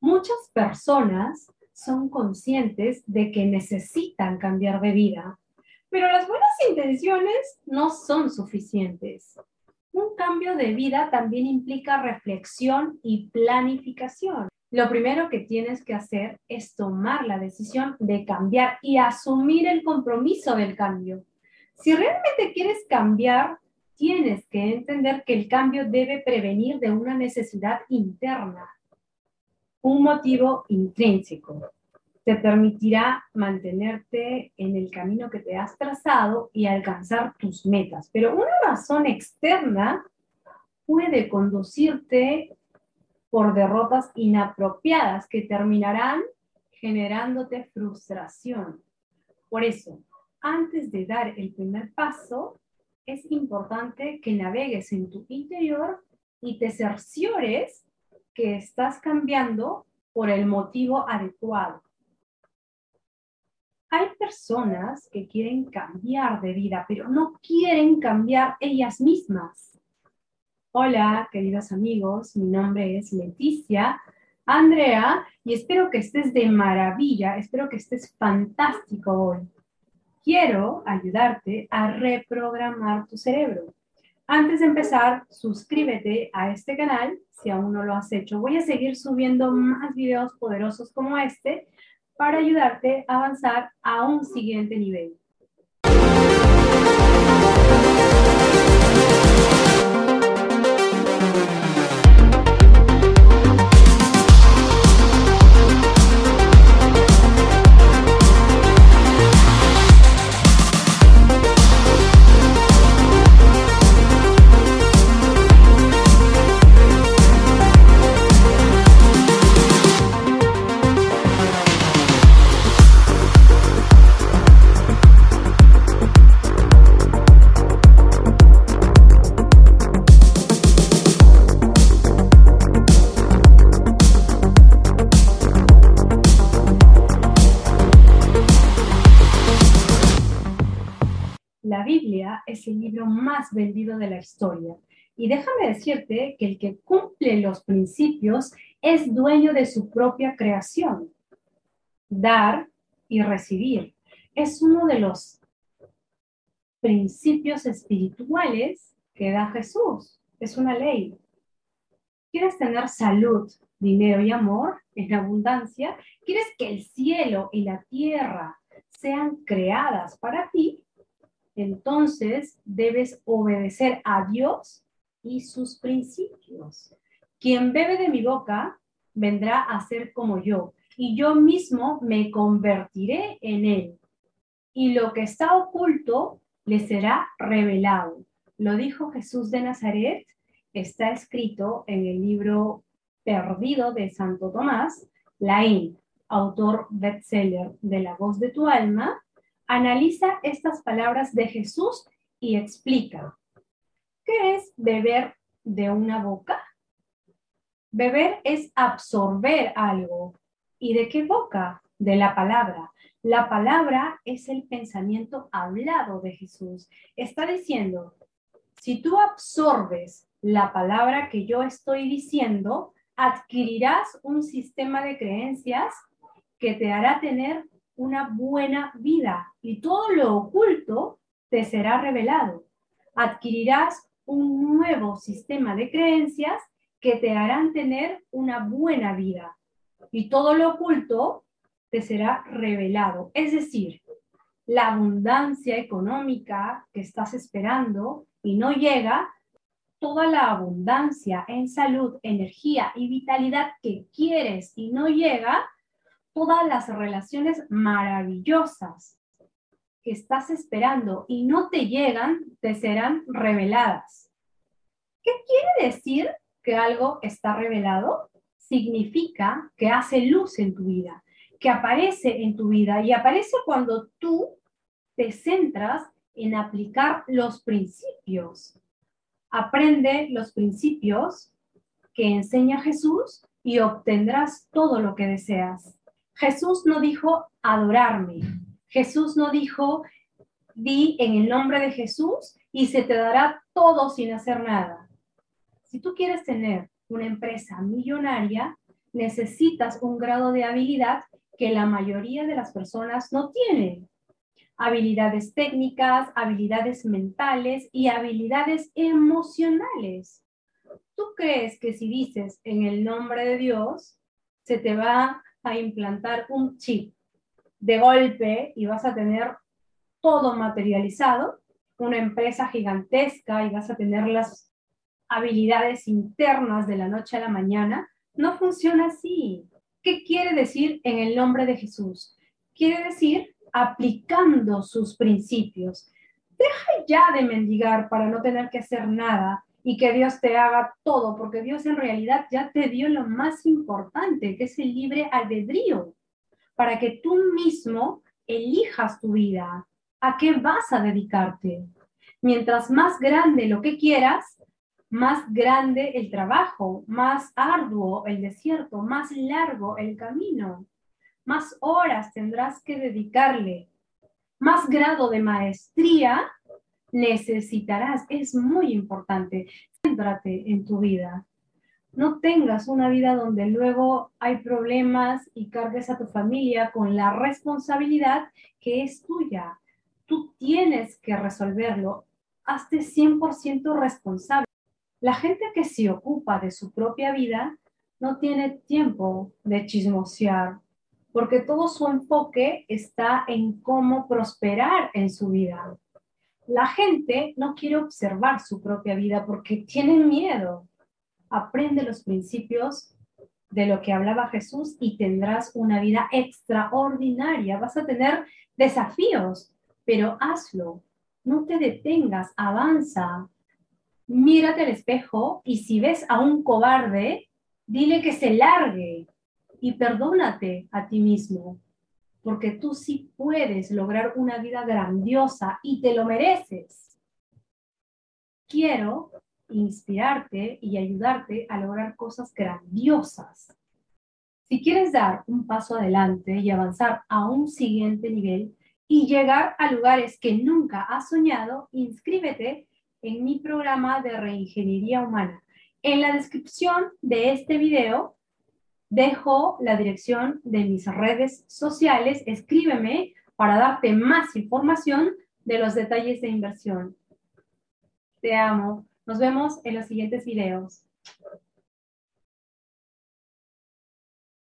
Muchas personas son conscientes de que necesitan cambiar de vida, pero las buenas intenciones no son suficientes. Un cambio de vida también implica reflexión y planificación. Lo primero que tienes que hacer es tomar la decisión de cambiar y asumir el compromiso del cambio. Si realmente quieres cambiar, tienes que entender que el cambio debe prevenir de una necesidad interna, un motivo intrínseco. Te permitirá mantenerte en el camino que te has trazado y alcanzar tus metas. Pero una razón externa puede conducirte por derrotas inapropiadas que terminarán generándote frustración. Por eso, antes de dar el primer paso, es importante que navegues en tu interior y te cerciores que estás cambiando por el motivo adecuado. Hay personas que quieren cambiar de vida, pero no quieren cambiar ellas mismas. Hola, queridos amigos, mi nombre es Leticia Andrea y espero que estés de maravilla, espero que estés fantástico hoy. Quiero ayudarte a reprogramar tu cerebro. Antes de empezar, suscríbete a este canal si aún no lo has hecho. Voy a seguir subiendo más videos poderosos como este para ayudarte a avanzar a un siguiente nivel. Es el libro más vendido de la historia. Y déjame decirte que el que cumple los principios es dueño de su propia creación. Dar y recibir es uno de los principios espirituales que da Jesús. Es una ley. ¿Quieres tener salud, dinero y amor en abundancia? ¿Quieres que el cielo y la tierra sean creadas para ti? Entonces debes obedecer a Dios y sus principios. Quien bebe de mi boca vendrá a ser como yo, y yo mismo me convertiré en él. Y lo que está oculto le será revelado. Lo dijo Jesús de Nazaret, está escrito en el libro Perdido de Santo Tomás, Laín, autor bestseller de La voz de tu alma, Analiza estas palabras de Jesús y explica. ¿Qué es beber de una boca? Beber es absorber algo. ¿Y de qué boca? De la palabra. La palabra es el pensamiento hablado de Jesús. Está diciendo, si tú absorbes la palabra que yo estoy diciendo, adquirirás un sistema de creencias que te hará tener una buena vida y todo lo oculto te será revelado. Adquirirás un nuevo sistema de creencias que te harán tener una buena vida y todo lo oculto te será revelado. Es decir, la abundancia económica que estás esperando y no llega, toda la abundancia en salud, energía y vitalidad que quieres y no llega, todas las relaciones maravillosas que estás esperando y no te llegan, te serán reveladas. ¿Qué quiere decir que algo está revelado? Significa que hace luz en tu vida, que aparece en tu vida y aparece cuando tú te centras en aplicar los principios. Aprende los principios que enseña Jesús y obtendrás todo lo que deseas. Jesús no dijo adorarme. Jesús no dijo di en el nombre de Jesús y se te dará todo sin hacer nada. Si tú quieres tener una empresa millonaria, necesitas un grado de habilidad que la mayoría de las personas no tienen. Habilidades técnicas, habilidades mentales y habilidades emocionales. ¿Tú crees que si dices en el nombre de Dios, se te va a implantar un chip de golpe y vas a tener todo materializado, una empresa gigantesca y vas a tener las habilidades internas de la noche a la mañana, no funciona así. ¿Qué quiere decir en el nombre de Jesús? Quiere decir aplicando sus principios. Deja ya de mendigar para no tener que hacer nada y que Dios te haga todo, porque Dios en realidad ya te dio lo más importante, que es el libre albedrío, para que tú mismo elijas tu vida, a qué vas a dedicarte. Mientras más grande lo que quieras, más grande el trabajo, más arduo el desierto, más largo el camino, más horas tendrás que dedicarle, más grado de maestría necesitarás. Es muy importante. Céntrate en tu vida. No tengas una vida donde luego hay problemas y cargues a tu familia con la responsabilidad que es tuya. Tú tienes que resolverlo. Hazte 100% responsable. La gente que se ocupa de su propia vida no tiene tiempo de chismosear, porque todo su enfoque está en cómo prosperar en su vida. La gente no quiere observar su propia vida porque tiene miedo. Aprende los principios de lo que hablaba Jesús y tendrás una vida extraordinaria. Vas a tener desafíos, pero hazlo. No te detengas, avanza mírate al espejo y si ves a un cobarde, dile que se largue y perdónate a ti mismo, porque tú sí puedes lograr una vida grandiosa y te lo mereces. Quiero inspirarte y ayudarte a lograr cosas grandiosas. Si quieres dar un paso adelante y avanzar a un siguiente nivel y llegar a lugares que nunca has soñado, inscríbete en mi programa de reingeniería humana. En la descripción de este video dejo la dirección de mis redes sociales. Escríbeme para darte más información de los detalles de inversión. Te amo. Nos vemos en los siguientes videos.